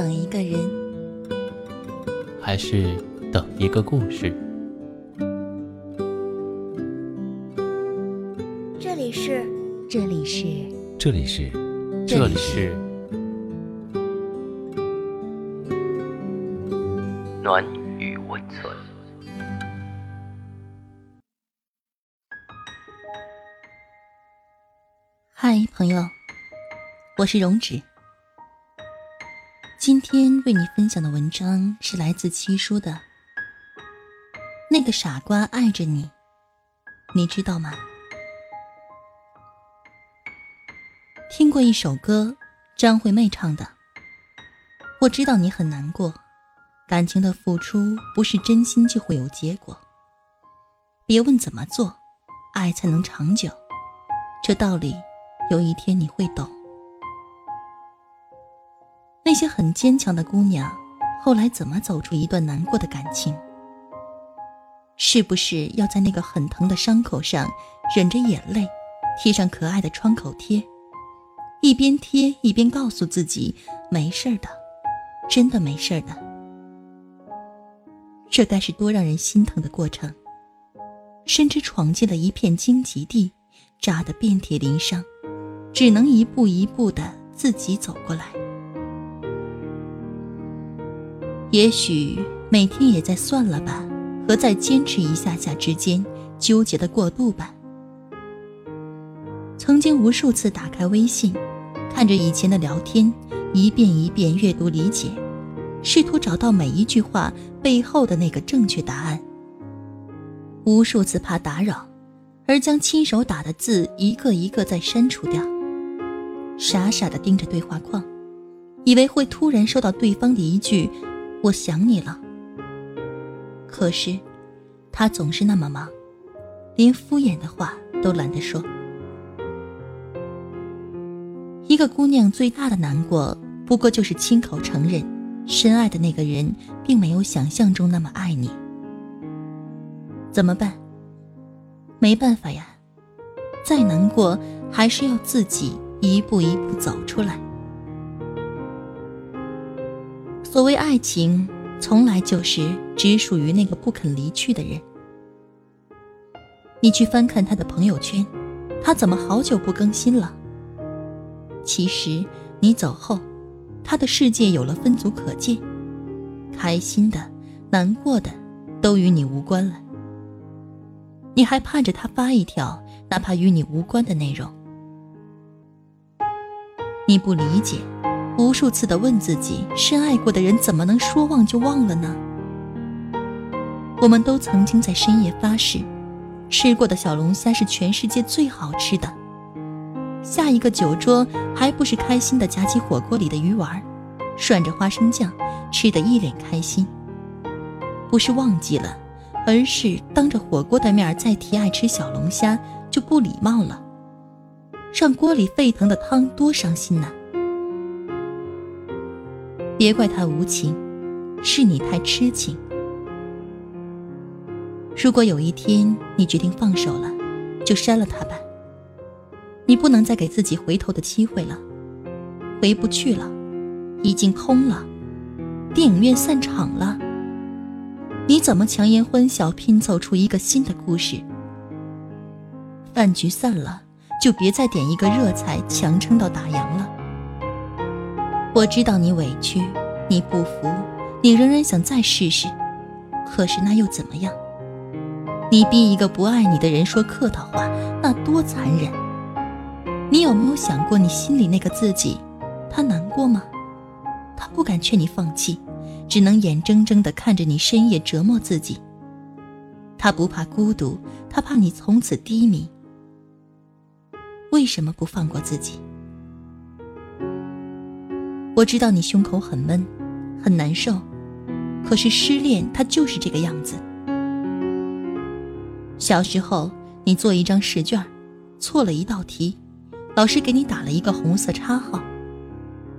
等一个人，还是等一个故事？这里是，这里是，这里是，这里是暖与温存。嗨，朋友，我是荣止。今天为你分享的文章是来自七叔的《那个傻瓜爱着你》，你知道吗？听过一首歌，张惠妹唱的。我知道你很难过，感情的付出不是真心就会有结果。别问怎么做，爱才能长久，这道理有一天你会懂。那些很坚强的姑娘，后来怎么走出一段难过的感情？是不是要在那个很疼的伤口上忍着眼泪，贴上可爱的创口贴，一边贴一边告诉自己没事的，真的没事的？这该是多让人心疼的过程！深知闯进了一片荆棘地，扎得遍体鳞伤，只能一步一步的自己走过来。也许每天也在算了吧和再坚持一下下之间纠结的过渡吧。曾经无数次打开微信，看着以前的聊天，一遍一遍阅读理解，试图找到每一句话背后的那个正确答案。无数次怕打扰，而将亲手打的字一个一个再删除掉。傻傻的盯着对话框，以为会突然收到对方的一句。我想你了，可是他总是那么忙，连敷衍的话都懒得说。一个姑娘最大的难过，不过就是亲口承认，深爱的那个人并没有想象中那么爱你。怎么办？没办法呀，再难过还是要自己一步一步走出来。所谓爱情，从来就是只属于那个不肯离去的人。你去翻看他的朋友圈，他怎么好久不更新了？其实你走后，他的世界有了分组可见，开心的、难过的，都与你无关了。你还盼着他发一条哪怕与你无关的内容？你不理解。无数次的问自己：深爱过的人怎么能说忘就忘了呢？我们都曾经在深夜发誓，吃过的小龙虾是全世界最好吃的。下一个酒桌还不是开心的夹起火锅里的鱼丸，涮着花生酱，吃得一脸开心。不是忘记了，而是当着火锅的面再提爱吃小龙虾就不礼貌了，让锅里沸腾的汤多伤心呐！别怪他无情，是你太痴情。如果有一天你决定放手了，就删了他吧。你不能再给自己回头的机会了，回不去了，已经空了，电影院散场了。你怎么强颜欢笑拼凑出一个新的故事？饭局散了，就别再点一个热菜强撑到打烊了。我知道你委屈，你不服，你仍然想再试试，可是那又怎么样？你逼一个不爱你的人说客套话，那多残忍！你有没有想过，你心里那个自己，他难过吗？他不敢劝你放弃，只能眼睁睁地看着你深夜折磨自己。他不怕孤独，他怕你从此低迷。为什么不放过自己？我知道你胸口很闷，很难受，可是失恋它就是这个样子。小时候你做一张试卷，错了一道题，老师给你打了一个红色叉号，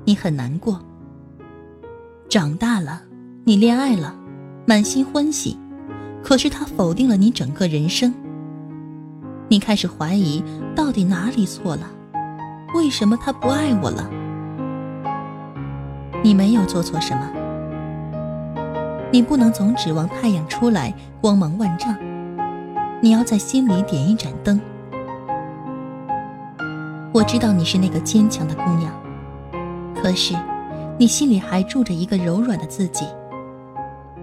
你很难过。长大了，你恋爱了，满心欢喜，可是他否定了你整个人生。你开始怀疑，到底哪里错了？为什么他不爱我了？你没有做错什么。你不能总指望太阳出来光芒万丈，你要在心里点一盏灯。我知道你是那个坚强的姑娘，可是，你心里还住着一个柔软的自己。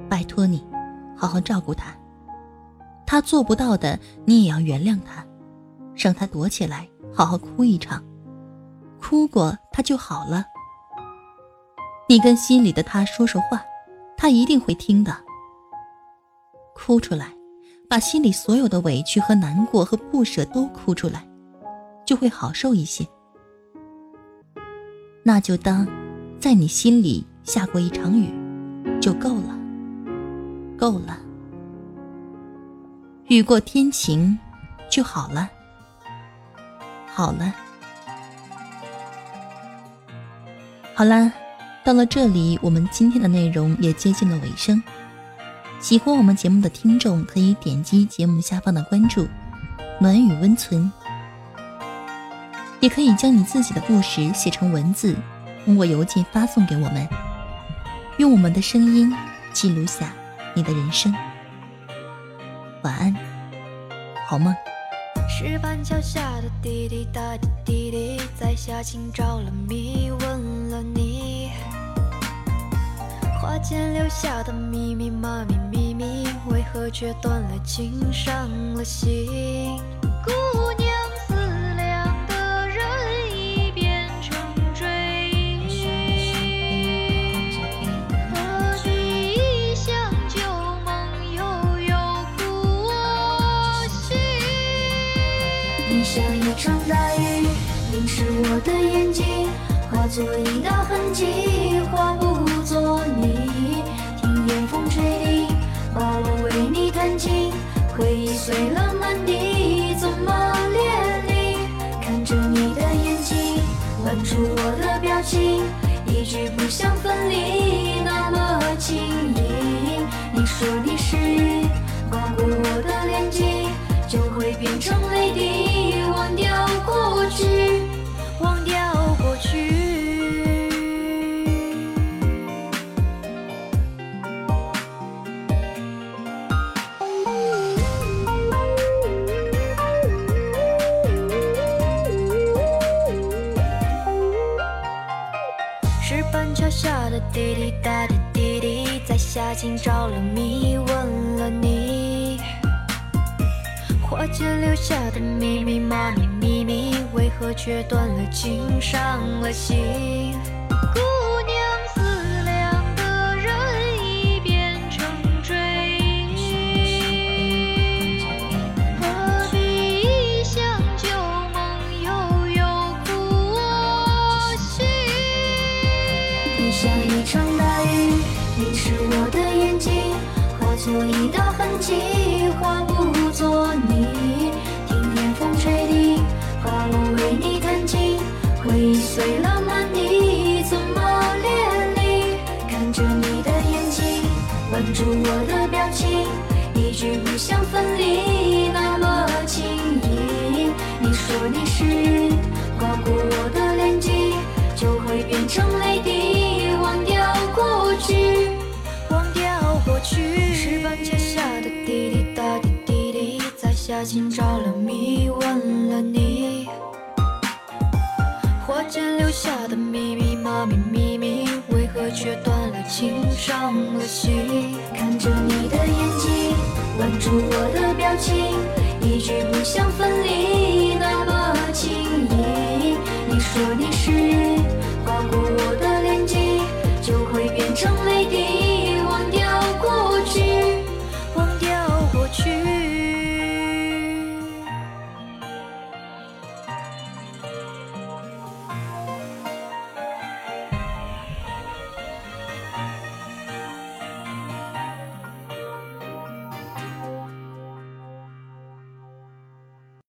拜托你，好好照顾他。他做不到的，你也要原谅他，让他躲起来，好好哭一场，哭过他就好了。你跟心里的他说说话，他一定会听的。哭出来，把心里所有的委屈和难过和不舍都哭出来。就会好受一些。那就当在你心里下过一场雨，就够了，够了。雨过天晴就好了，好了，好了。到了这里，我们今天的内容也接近了尾声。喜欢我们节目的听众可以点击节目下方的关注“暖雨温存”。也可以将你自己的故事写成文字，通过邮件发送给我们，用我们的声音记录下你的人生。晚安，好梦。石板桥下的滴滴答滴滴滴，在下情着了迷，问了你。花间留下的密密麻密秘密，为何却断了情，伤了心？姑娘。像一场大雨淋湿我的眼睛，化作一道痕迹，化不作你。听夜风吹笛，把我为你弹琴，回忆碎了满地，怎么连理？看着你的眼睛，吻住我的表情，一句不想分离，那么轻易。你说你是雨，刮过我的脸颊，就会变成泪滴。忘掉过去，忘掉过去。石板桥下的滴滴答的滴滴，在夏天着了迷，留下的密密麻密秘密，为何却断了情，伤了心？姑娘思量的人已变成追忆，何必一想旧梦，悠悠苦我心？你像一场大雨，淋湿我的眼睛，化作一道痕迹，碎了满地，怎么连理？看着你的眼睛，吻住我的表情，一句不想分离，那么轻易。你说你是雨，刮过我的脸颊，就会变成泪滴。却断了情，伤了心？看着你的眼睛，吻住我的表情，一句不想分离，那么轻易。你说你是雨，刮过我的脸颊，就会变成泪滴。